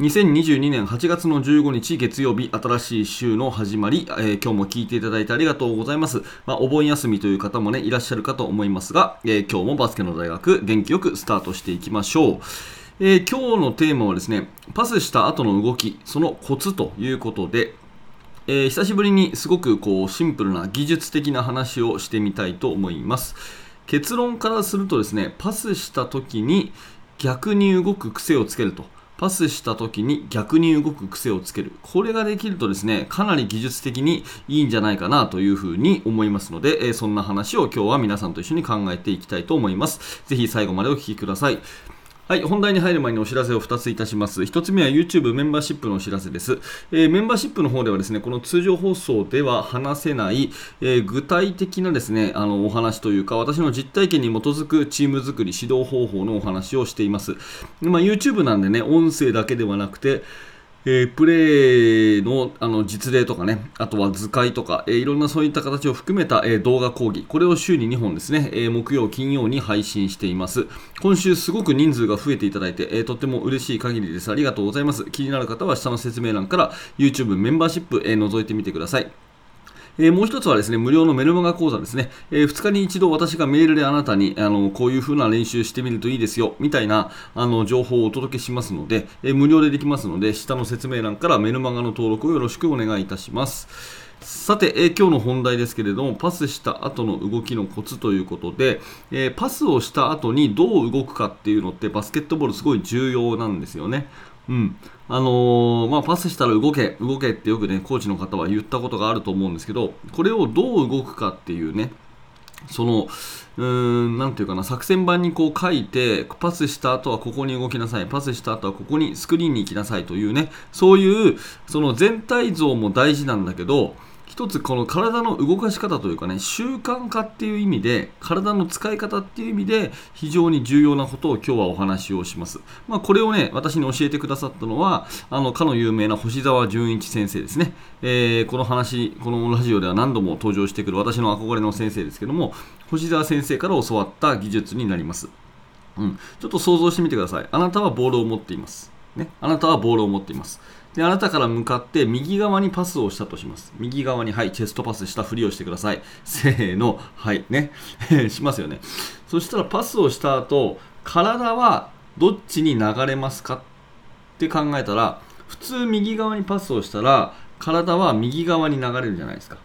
2022年8月の15日月曜日、新しい週の始まり、えー、今日も聞いていただいてありがとうございます。まあ、お盆休みという方もね、いらっしゃるかと思いますが、えー、今日もバスケの大学、元気よくスタートしていきましょう。えー、今日のテーマはですね、パスした後の動き、そのコツということで、えー、久しぶりにすごくこうシンプルな技術的な話をしてみたいと思います。結論からするとですね、パスした時に逆に動く癖をつけると。パスした時に逆に動く癖をつける。これができるとですね、かなり技術的にいいんじゃないかなというふうに思いますので、えそんな話を今日は皆さんと一緒に考えていきたいと思います。ぜひ最後までお聴きください。はい、本題に入る前にお知らせを2ついたします。1つ目は YouTube メンバーシップのお知らせです。えー、メンバーシップの方ではですね、この通常放送では話せない、えー、具体的なですね、あのお話というか、私の実体験に基づくチーム作り、指導方法のお話をしています。まあ、YouTube なんでね、音声だけではなくて、えー、プレーのあの実例とかね、あとは図解とか、えー、いろんなそういった形を含めた、えー、動画講義、これを週に2本ですね、え木曜、金曜に配信しています。今週すごく人数が増えていただいて、えとっても嬉しい限りです。ありがとうございます。気になる方は下の説明欄から YouTube メンバーシップ、え覗いてみてください。え、もう一つはですね、無料のメルマガ講座ですね。え、2日に一度私がメールであなたに、あの、こういう風な練習してみるといいですよ、みたいな、あの、情報をお届けしますので、え、無料でできますので、下の説明欄からメルマガの登録をよろしくお願いいたします。さて、えー、今日の本題ですけれども、パスした後の動きのコツということで、えー、パスをした後にどう動くかっていうのってバスケットボールすごい重要なんですよね。うん。あのー、まあ、パスしたら動け、動けってよくね、コーチの方は言ったことがあると思うんですけど、これをどう動くかっていうね、その、うーん、なんていうかな、作戦版にこう書いて、パスした後はここに動きなさい、パスした後はここにスクリーンに行きなさいというね、そういう、その全体像も大事なんだけど、一つこの体の動かし方というかね習慣化っていう意味で体の使い方っていう意味で非常に重要なことを今日はお話をします、まあ、これをね私に教えてくださったのはあのかの有名な星沢純一先生ですね、えー、この話このラジオでは何度も登場してくる私の憧れの先生ですけども星沢先生から教わった技術になります、うん、ちょっと想像してみてください。あなたはボールを持っています。ね、あなたはボールを持っています。であなたから向かって右側にパスをしたとします。右側にはいチェストパスしたふりをしてください。せーの。はい。ね。しますよね。そしたらパスをした後体はどっちに流れますかって考えたら普通右側にパスをしたら体は右側に流れるじゃないですか。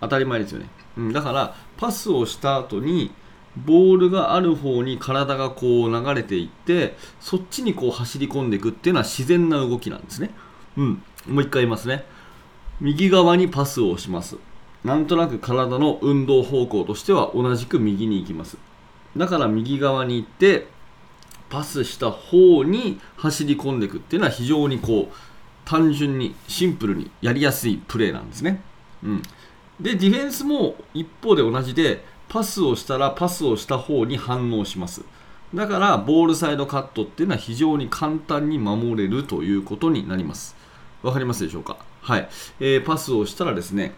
当たり前ですよね、うん、だからパスをした後にボールがある方に体がこう流れていってそっちにこう走り込んでいくっていうのは自然な動きなんですね。うん、もう一回言いますね。右側にパスをします。なんとなく体の運動方向としては同じく右に行きます。だから右側に行って、パスした方に走り込んでいくっていうのは非常にこう、単純にシンプルにやりやすいプレーなんですね。うん。で、ディフェンスも一方で同じで、パスをしたらパスをした方に反応します。だからボールサイドカットっていうのは非常に簡単に守れるということになります。わかりますでしょうか？はい、えー、パスをしたらですね、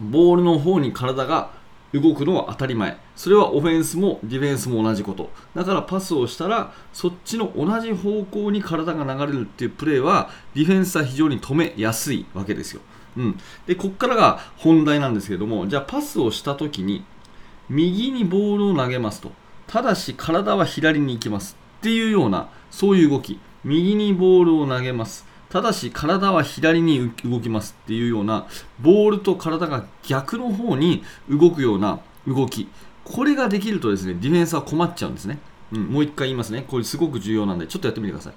ボールの方に体が動くのは当たり前。それはオフェンスもディフェンスも同じこと。だからパスをしたら、そっちの同じ方向に体が流れるっていうプレーは、ディフェンスは非常に止めやすいわけですよ。うん。で、こっからが本題なんですけども、じゃあパスをしたときに、右にボールを投げますと。ただし体は左に行きますっていうようなそういう動き右にボールを投げますただし体は左に動きますっていうようなボールと体が逆の方に動くような動き。これができるとですねディフェンスは困っちゃうんですね、うん、もう一回言いますね。これすごく重要なんでちょっとやってみてください。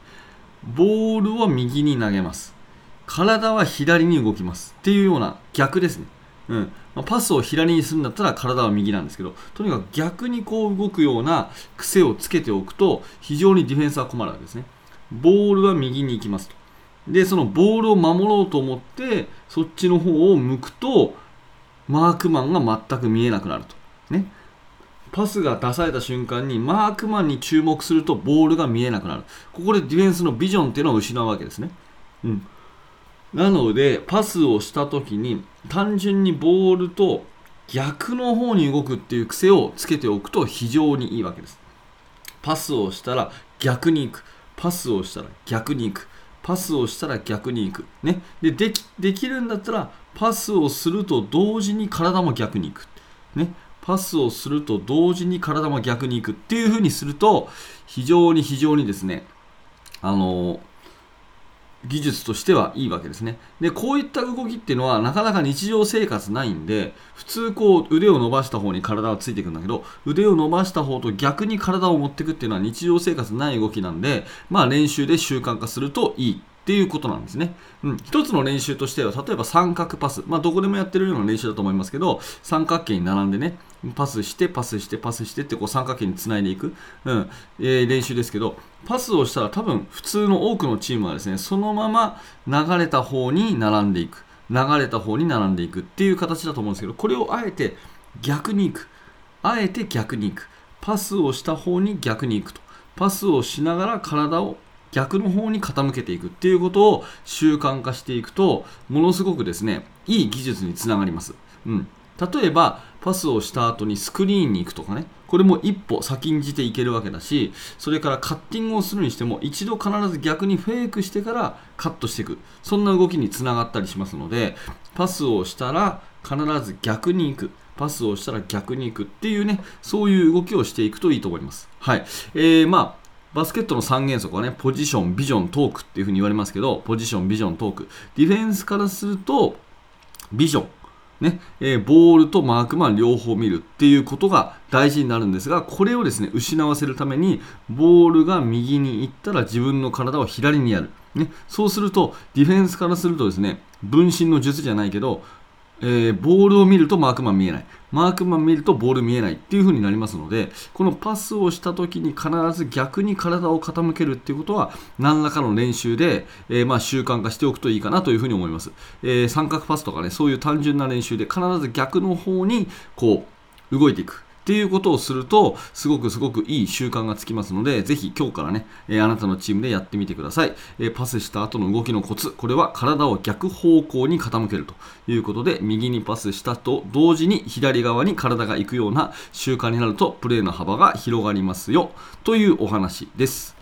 ボールは右に投げます。体は左に動きます。っていうような逆ですね。うん。ま、パスを左にするんだったら体は右なんですけどとにかく逆にこう動くような癖をつけておくと非常にディフェンスは困るわけですね。ボールは右に行きますと。でそのボールを守ろうと思ってそっちの方を向くとマークマンが全く見えなくなると。ね。パスが出された瞬間にマークマンに注目するとボールが見えなくなる。ここでディフェンスのビジョンっていうのを失うわけですね、うん、なのでパスをした時に単純にボールと逆の方に動くっていう癖をつけておくと非常にいいわけです。パスをしたら逆に行く。パスをしたら逆に行く。パスをしたら逆に行く、ね、でできできるんだったらパスをすると同時に体も逆に行く、ね、パスをすると同時に体も逆に行く。っていう風にすると非常に非常にですねあの技術としてはいいわけですね。で、こういった動きっていうのはなかなか日常生活ないんで、普通こう腕を伸ばした方に体はついていくんだけど、腕を伸ばした方と逆に体を持っていくっていうのは日常生活ない動きなんで、まあ練習で習慣化するといいっていうことなんですね。うん、一つの練習としては、例えば三角パス、まあ、どこでもやってるような練習だと思いますけど、三角形に並んでね、パスして、パスして、パスしてってこう三角形につないでいく、うん。えー、練習ですけど、パスをしたら多分普通の多くのチームはですね、そのまま流れた方に並んでいく、流れた方に並んでいく。っていう形だと思うんですけど、これをあえて逆に行く、あえて逆に行く、パスをした方に逆に行くと、パスをしながら体を逆の方に傾けていくっていうことを習慣化していくとものすごくですねいい技術につながります、うん、例えばパスをした後にスクリーンに行くとかね。これも一歩先んじていけるわけだしそれからカッティングをするにしても一度必ず逆にフェイクしてからカットしていく。そんな動きにつながったりしますのでパスをしたら必ず逆に行く。パスをしたら逆に行くっていうねそういう動きをしていくといいと思います。はい、えー、まあバスケットの3原則はね、ポジション、ビジョン、トークっていうふうに言われますけど、ポジション、ビジョン、トーク。ディフェンスからすると、ビジョン。ね、えー、ボールとマークマン両方見るっていうことが大事になるんですが、これをですね、失わせるために、ボールが右に行ったら自分の体を左にやる。ね、そうすると、ディフェンスからするとですね、分身の術じゃないけど、えー、ボールを見るとマークマン見えない。マークマン見るとボール見えないっていう風になりますので、このパスをした時に必ず逆に体を傾けるっていうことは、何らかの練習で、えー、まあ習慣化しておくといいかなという風に思います。えー、三角パスとかね、そういう単純な練習で必ず逆の方にこう動いていく。っていうことをすると、すごくすごくいい習慣がつきますので、ぜひ今日からね、えあなたのチームでやってみてください。えパスした後の動きのコツ、これは体を逆方向に傾けるということで、右にパスしたと同時に左側に体が行くような習慣になると、プレーの幅が広がりますよ、というお話です。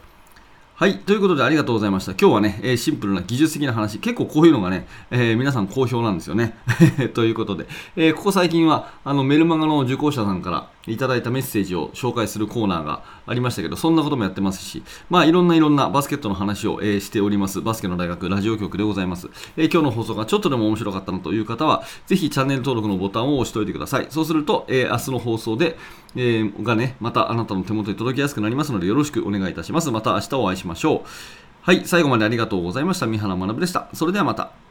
はい。ということでありがとうございました。今日はね、えー、シンプルな技術的な話、結構こういうのがね、えー、皆さん好評なんですよね。ということで、えー、ここ最近は、あの、メルマガの受講者さんからいただいたメッセージを紹介するコーナーがありましたけど、そんなこともやってますし、まあ、いろんないろんなバスケットの話を、えしております、バスケの大学ラジオ局でございます。え今日の放送がちょっとでも面白かったなという方は、ぜひチャンネル登録のボタンを押しておいてください。そうすると、え明日の放送で、えがね、またあなたの手元に届きやすくなりますので、よろしくお願いいたします。また明日お会いしましょう。はい、最後までありがとうございました。三原学でした。それではまた。